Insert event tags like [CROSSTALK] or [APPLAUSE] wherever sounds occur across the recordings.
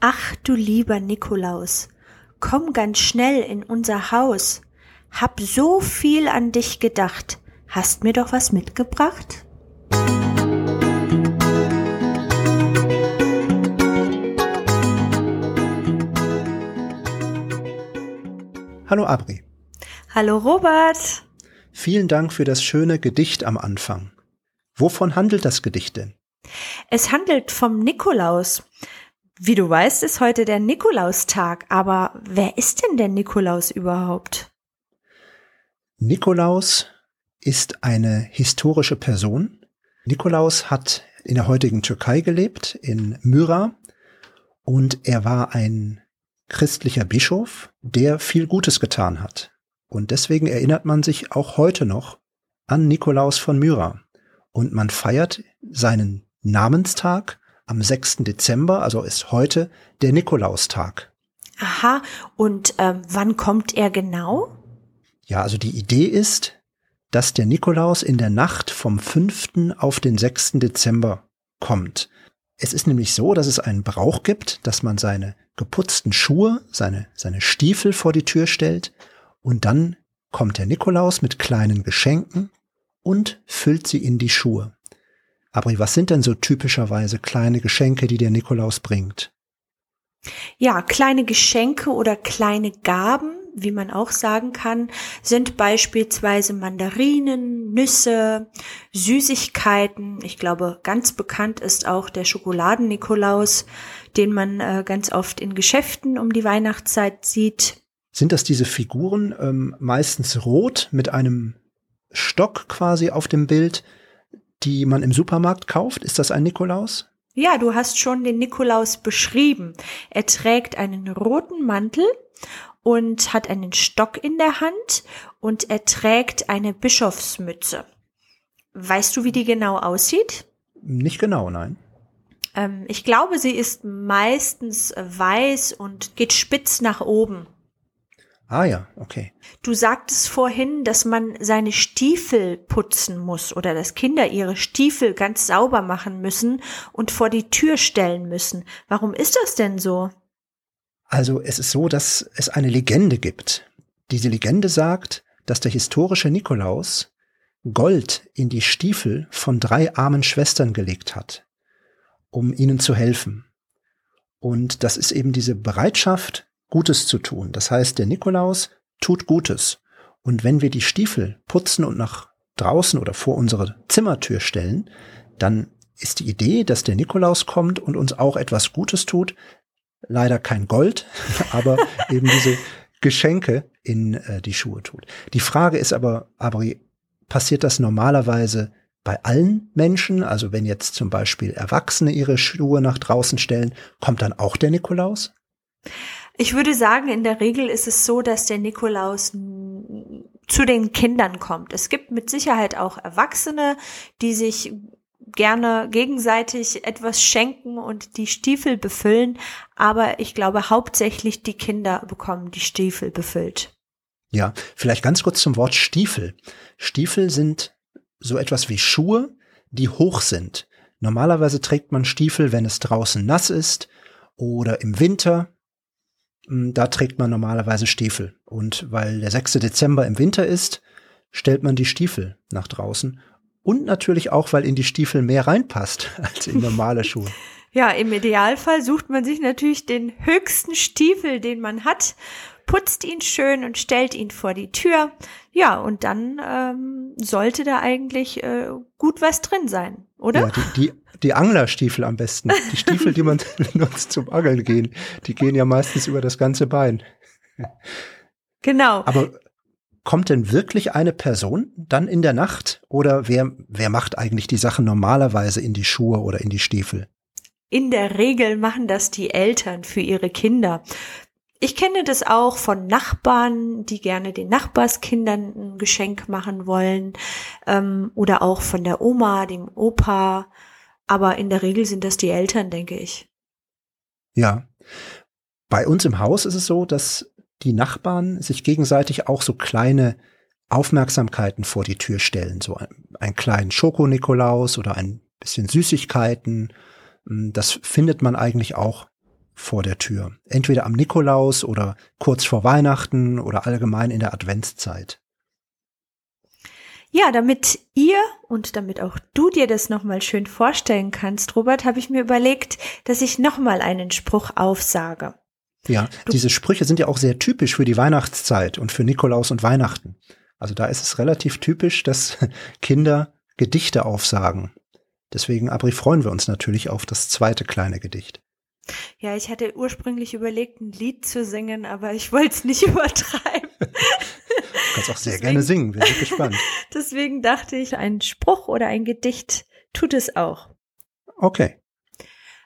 Ach du lieber Nikolaus, komm ganz schnell in unser Haus. Hab so viel an dich gedacht. Hast mir doch was mitgebracht? Hallo Abri. Hallo Robert. Vielen Dank für das schöne Gedicht am Anfang. Wovon handelt das Gedicht denn? Es handelt vom Nikolaus. Wie du weißt, ist heute der Nikolaustag, aber wer ist denn der Nikolaus überhaupt? Nikolaus ist eine historische Person. Nikolaus hat in der heutigen Türkei gelebt, in Myra, und er war ein christlicher Bischof, der viel Gutes getan hat. Und deswegen erinnert man sich auch heute noch an Nikolaus von Myra. Und man feiert seinen Namenstag am 6. Dezember, also ist heute der Nikolaustag. Aha, und ähm, wann kommt er genau? Ja, also die Idee ist, dass der Nikolaus in der Nacht vom 5. auf den 6. Dezember kommt. Es ist nämlich so, dass es einen Brauch gibt, dass man seine geputzten Schuhe, seine, seine Stiefel vor die Tür stellt und dann kommt der Nikolaus mit kleinen Geschenken und füllt sie in die Schuhe. Aber was sind denn so typischerweise kleine Geschenke, die der Nikolaus bringt? Ja, kleine Geschenke oder kleine Gaben, wie man auch sagen kann, sind beispielsweise Mandarinen, Nüsse, Süßigkeiten. Ich glaube, ganz bekannt ist auch der Schokoladen-Nikolaus, den man äh, ganz oft in Geschäften um die Weihnachtszeit sieht. Sind das diese Figuren ähm, meistens rot mit einem Stock quasi auf dem Bild, die man im Supermarkt kauft? Ist das ein Nikolaus? Ja, du hast schon den Nikolaus beschrieben. Er trägt einen roten Mantel und hat einen Stock in der Hand und er trägt eine Bischofsmütze. Weißt du, wie die genau aussieht? Nicht genau, nein. Ähm, ich glaube, sie ist meistens weiß und geht spitz nach oben. Ah ja, okay. Du sagtest vorhin, dass man seine Stiefel putzen muss oder dass Kinder ihre Stiefel ganz sauber machen müssen und vor die Tür stellen müssen. Warum ist das denn so? Also es ist so, dass es eine Legende gibt. Diese Legende sagt, dass der historische Nikolaus Gold in die Stiefel von drei armen Schwestern gelegt hat, um ihnen zu helfen. Und das ist eben diese Bereitschaft, Gutes zu tun. Das heißt, der Nikolaus tut Gutes. Und wenn wir die Stiefel putzen und nach draußen oder vor unsere Zimmertür stellen, dann ist die Idee, dass der Nikolaus kommt und uns auch etwas Gutes tut, leider kein Gold, [LAUGHS] aber eben diese Geschenke in äh, die Schuhe tut. Die Frage ist aber, aber passiert das normalerweise bei allen Menschen? Also wenn jetzt zum Beispiel Erwachsene ihre Schuhe nach draußen stellen, kommt dann auch der Nikolaus? Ich würde sagen, in der Regel ist es so, dass der Nikolaus zu den Kindern kommt. Es gibt mit Sicherheit auch Erwachsene, die sich gerne gegenseitig etwas schenken und die Stiefel befüllen, aber ich glaube hauptsächlich die Kinder bekommen die Stiefel befüllt. Ja, vielleicht ganz kurz zum Wort Stiefel. Stiefel sind so etwas wie Schuhe, die hoch sind. Normalerweise trägt man Stiefel, wenn es draußen nass ist oder im Winter. Hm, da trägt man normalerweise Stiefel. Und weil der 6. Dezember im Winter ist, stellt man die Stiefel nach draußen und natürlich auch, weil in die Stiefel mehr reinpasst [LAUGHS] als in normale [LAUGHS] Schuhe. Ja, im Idealfall sucht man sich natürlich den höchsten Stiefel, den man hat, putzt ihn schön und stellt ihn vor die Tür. Ja, und dann ähm, sollte da eigentlich äh, gut was drin sein, oder? Ja, die, die, die Anglerstiefel am besten. Die Stiefel, die man [LAUGHS] nutzt zum Angeln gehen, die gehen ja meistens über das ganze Bein. Genau. Aber kommt denn wirklich eine Person dann in der Nacht oder wer, wer macht eigentlich die Sachen normalerweise in die Schuhe oder in die Stiefel? In der Regel machen das die Eltern für ihre Kinder. Ich kenne das auch von Nachbarn, die gerne den Nachbarskindern ein Geschenk machen wollen ähm, oder auch von der Oma, dem Opa. Aber in der Regel sind das die Eltern, denke ich. Ja. Bei uns im Haus ist es so, dass die Nachbarn sich gegenseitig auch so kleine Aufmerksamkeiten vor die Tür stellen, so ein, einen kleinen Schoko-Nikolaus oder ein bisschen Süßigkeiten. Hm, das findet man eigentlich auch vor der Tür. Entweder am Nikolaus oder kurz vor Weihnachten oder allgemein in der Adventszeit. Ja, damit ihr und damit auch du dir das nochmal schön vorstellen kannst, Robert, habe ich mir überlegt, dass ich nochmal einen Spruch aufsage. Ja, du diese Sprüche sind ja auch sehr typisch für die Weihnachtszeit und für Nikolaus und Weihnachten. Also da ist es relativ typisch, dass [LAUGHS] Kinder Gedichte aufsagen. Deswegen, Abri, freuen wir uns natürlich auf das zweite kleine Gedicht. Ja, ich hatte ursprünglich überlegt, ein Lied zu singen, aber ich [LAUGHS] wollte es nicht übertreiben. Du kannst auch sehr deswegen, gerne singen, wir sind gespannt. [LAUGHS] Deswegen dachte ich, ein Spruch oder ein Gedicht tut es auch. Okay.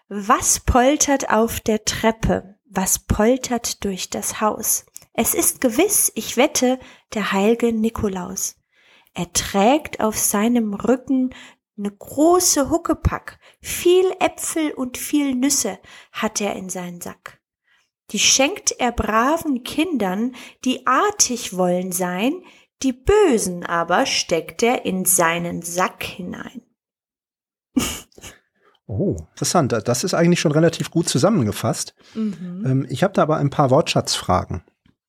Was poltert auf der Treppe? Was poltert durch das Haus? Es ist gewiss, ich wette, der heilige Nikolaus. Er trägt auf seinem Rücken ne große Huckepack, viel Äpfel und viel Nüsse hat er in seinen Sack die schenkt er braven Kindern, die artig wollen sein, die Bösen aber steckt er in seinen Sack hinein. [LAUGHS] Oh, interessant. Das ist eigentlich schon relativ gut zusammengefasst. Mhm. Ähm, ich habe da aber ein paar Wortschatzfragen.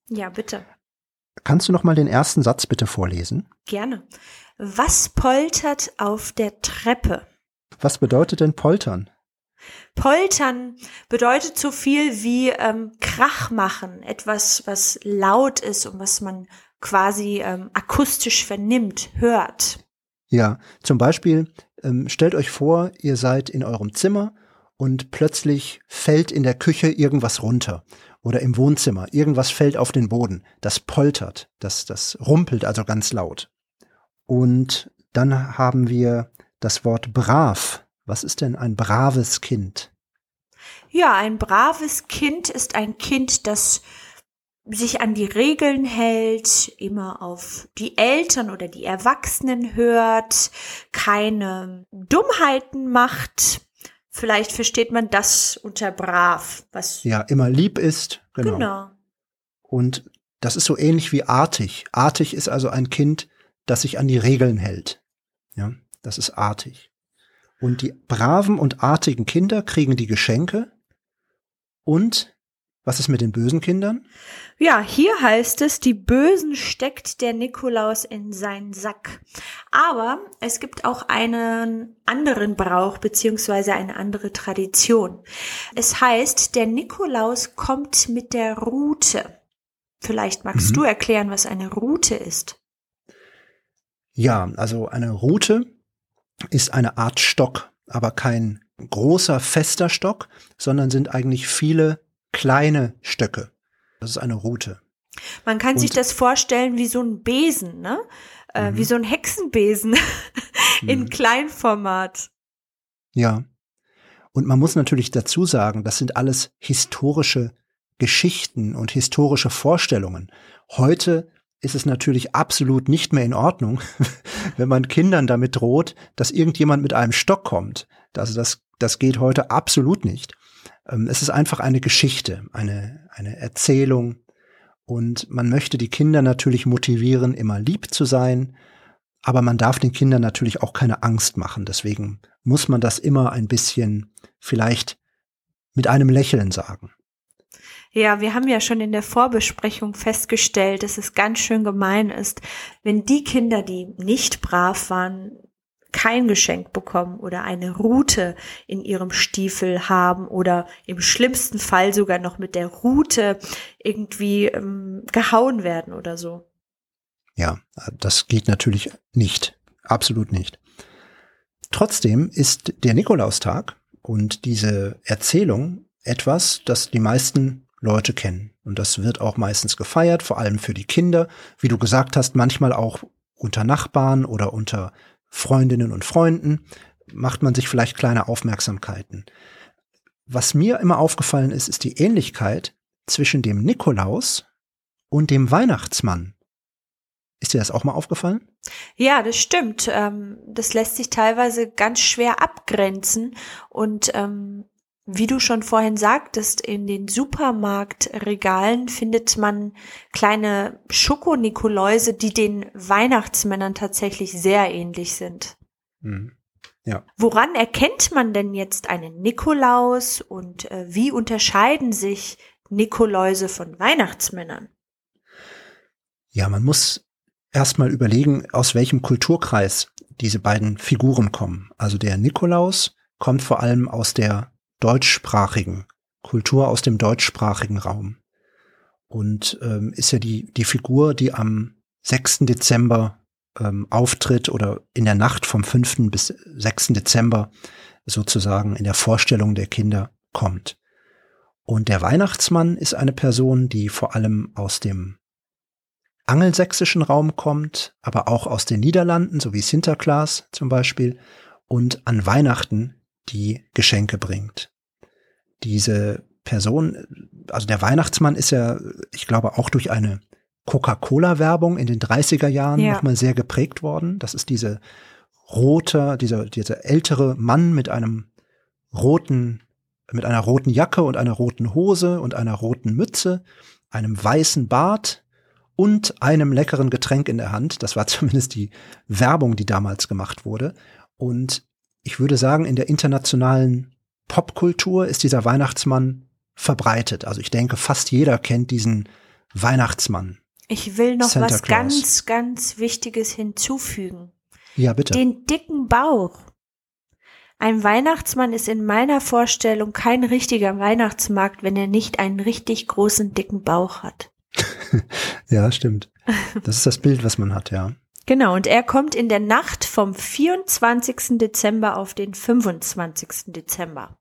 Ja, bitte. Kannst du noch mal den ersten Satz bitte vorlesen? Gerne. Was poltert auf der Treppe? Was bedeutet denn poltern? Poltern bedeutet so viel wie ähm, Krach machen, etwas, was laut ist und was man quasi ähm, akustisch vernimmt, hört. Ja, zum Beispiel ähm, stellt euch vor, ihr seid in eurem Zimmer und plötzlich fällt in der Küche irgendwas runter oder im Wohnzimmer, irgendwas fällt auf den Boden, das poltert, das, das rumpelt also ganz laut. Und dann haben wir das Wort brav was ist denn ein braves Kind? Ja, ein braves Kind ist ein Kind, das sich an die Regeln hält, immer auf die Eltern oder die Erwachsenen hört, keine Dummheiten macht. Vielleicht versteht man das unter brav, was ja immer lieb ist. Genau. genau. Und das ist so ähnlich wie artig. Artig ist also ein Kind, das sich an die Regeln hält. Ja, das ist artig. Und die braven und artigen Kinder kriegen die Geschenke. Und was ist mit den bösen Kindern? Ja, hier heißt es, die Bösen steckt der Nikolaus in seinen Sack. Aber es gibt auch einen anderen Brauch beziehungsweise eine andere Tradition. Es heißt, der Nikolaus kommt mit der Rute. Vielleicht magst mhm. du erklären, was eine Rute ist. Ja, also eine Rute ist eine Art Stock, aber kein großer fester Stock, sondern sind eigentlich viele kleine Stöcke. Das ist eine Rute. Man kann Und sich das vorstellen wie so ein Besen, ne? Äh, mhm. Wie so ein Hexenbesen [LAUGHS] in mhm. Kleinformat. Ja. Und man muss natürlich dazu sagen, das sind alles historische Geschichten und historische Vorstellungen. Heute ist es natürlich absolut nicht mehr in Ordnung, [LAUGHS] wenn man Kindern damit droht, dass irgendjemand mit einem Stock kommt. Also das, das geht heute absolut nicht. Ähm, es ist einfach eine Geschichte, eine, eine Erzählung. Und man möchte die Kinder natürlich motivieren, immer lieb zu sein. Aber man darf den Kindern natürlich auch keine Angst machen. Deswegen muss man das immer ein bisschen vielleicht mit einem Lächeln sagen. Ja, wir haben ja schon in der Vorbesprechung festgestellt, dass es ganz schön gemein ist, wenn die Kinder, die nicht brav waren, kein Geschenk bekommen oder eine Rute in ihrem Stiefel haben oder im schlimmsten Fall sogar noch mit der Rute irgendwie ähm, gehauen werden oder so. Ja, das geht natürlich nicht. Absolut nicht. Trotzdem ist der Nikolaustag und diese Erzählung etwas, das die meisten Leute kennen. Und das wird auch meistens gefeiert, vor allem für die Kinder. Wie du gesagt hast, manchmal auch unter Nachbarn oder unter Freundinnen und Freunden macht man sich vielleicht kleine Aufmerksamkeiten. Was mir immer aufgefallen ist, ist die Ähnlichkeit zwischen dem Nikolaus und dem Weihnachtsmann. Ist dir das auch mal aufgefallen? Ja, das stimmt. Ähm, das lässt sich teilweise ganz schwer abgrenzen und ähm, wie du schon vorhin sagtest, in den Supermarktregalen findet man kleine Schokonikoläuse, die den Weihnachtsmännern tatsächlich sehr ähnlich sind. Mhm. Ja. Woran erkennt man denn jetzt einen Nikolaus und äh, wie unterscheiden sich Nikoläuse von Weihnachtsmännern? Ja, man muss erstmal überlegen, aus welchem Kulturkreis diese beiden Figuren kommen. Also der Nikolaus kommt vor allem aus der deutschsprachigen Kultur, aus dem deutschsprachigen Raum. Und ähm, ist ja die, die Figur, die am 6. Dezember ähm, auftritt oder in der Nacht vom 5. bis 6. Dezember sozusagen in der Vorstellung der Kinder kommt. Und der Weihnachtsmann ist eine Person, die vor allem aus dem angelsächsischen Raum kommt, aber auch aus den Niederlanden, so wie Sinterklaas zum Beispiel, und an Weihnachten die Geschenke bringt. Diese Person, also der Weihnachtsmann ist ja, ich glaube, auch durch eine Coca-Cola-Werbung in den 30er Jahren ja. nochmal sehr geprägt worden. Das ist diese rote, dieser, dieser ältere Mann mit einem roten, mit einer roten Jacke und einer roten Hose und einer roten Mütze, einem weißen Bart und einem leckeren Getränk in der Hand. Das war [LAUGHS] zumindest die Werbung, die damals gemacht wurde. Und ich würde sagen, in der internationalen Popkultur ist dieser Weihnachtsmann verbreitet. Also ich denke, fast jeder kennt diesen Weihnachtsmann. Ich will noch Santa was Claus. ganz, ganz Wichtiges hinzufügen. Ja, bitte. Den dicken Bauch. Ein Weihnachtsmann ist in meiner Vorstellung kein richtiger Weihnachtsmarkt, wenn er nicht einen richtig großen, dicken Bauch hat. [LAUGHS] ja, stimmt. Das ist das Bild, was man hat, ja. Genau, und er kommt in der Nacht vom 24. Dezember auf den 25. Dezember.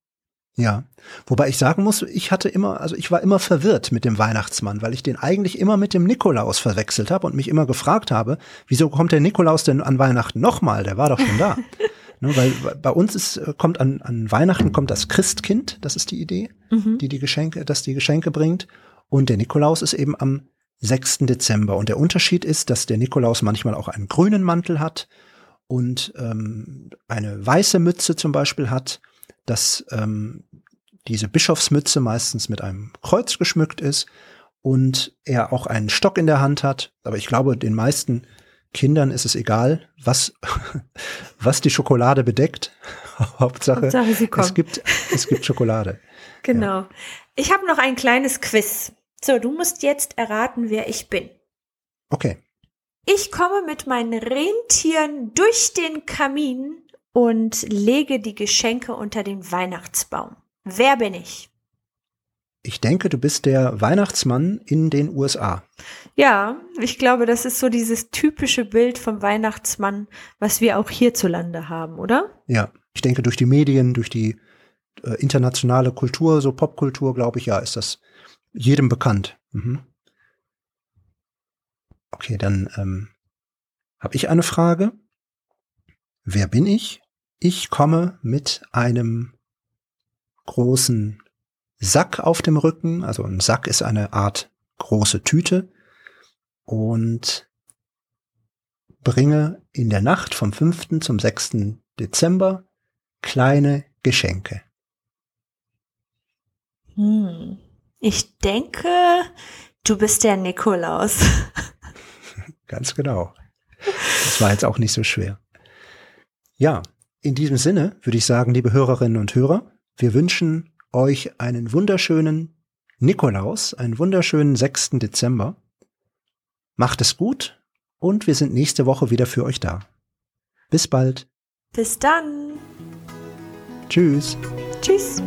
Ja, wobei ich sagen muss, ich hatte immer, also ich war immer verwirrt mit dem Weihnachtsmann, weil ich den eigentlich immer mit dem Nikolaus verwechselt habe und mich immer gefragt habe, wieso kommt der Nikolaus denn an Weihnachten nochmal? Der war doch schon da. [LAUGHS] ne, weil bei uns ist, kommt an, an Weihnachten kommt das Christkind, das ist die Idee, mhm. die die Geschenke, das die Geschenke bringt. Und der Nikolaus ist eben am 6. Dezember. Und der Unterschied ist, dass der Nikolaus manchmal auch einen grünen Mantel hat und ähm, eine weiße Mütze zum Beispiel hat dass ähm, diese Bischofsmütze meistens mit einem Kreuz geschmückt ist und er auch einen Stock in der Hand hat. Aber ich glaube, den meisten Kindern ist es egal, was, [LAUGHS] was die Schokolade bedeckt. [LAUGHS] Hauptsache, Hauptsache es gibt, es gibt Schokolade. [LAUGHS] Genau. Ja. Ich habe noch ein kleines Quiz. So, du musst jetzt erraten, wer ich bin. Okay. Ich komme mit meinen Rentieren durch den Kamin und lege die Geschenke unter den Weihnachtsbaum. Wer bin ich? Ich denke, du bist der Weihnachtsmann in den USA. Ja, ich glaube, das ist so dieses typische Bild vom Weihnachtsmann, was wir auch hierzulande haben, oder? Ja, ich denke, durch die Medien, durch die äh, internationale Kultur, so Popkultur, glaube ich, ja, ist das jedem bekannt. Mhm. Okay, dann ähm, habe ich eine Frage. Wer bin ich? Ich komme mit einem großen Sack auf dem Rücken. Also ein Sack ist eine Art große Tüte und bringe in der Nacht vom 5. zum 6. Dezember kleine Geschenke. Hm. Ich denke, du bist der Nikolaus. [LAUGHS] Ganz genau. Das war jetzt auch nicht so schwer. Ja, in diesem Sinne würde ich sagen, liebe Hörerinnen und Hörer, wir wünschen euch einen wunderschönen Nikolaus, einen wunderschönen 6. Dezember. Macht es gut und wir sind nächste Woche wieder für euch da. Bis bald. Bis dann. Tschüss. Tschüss.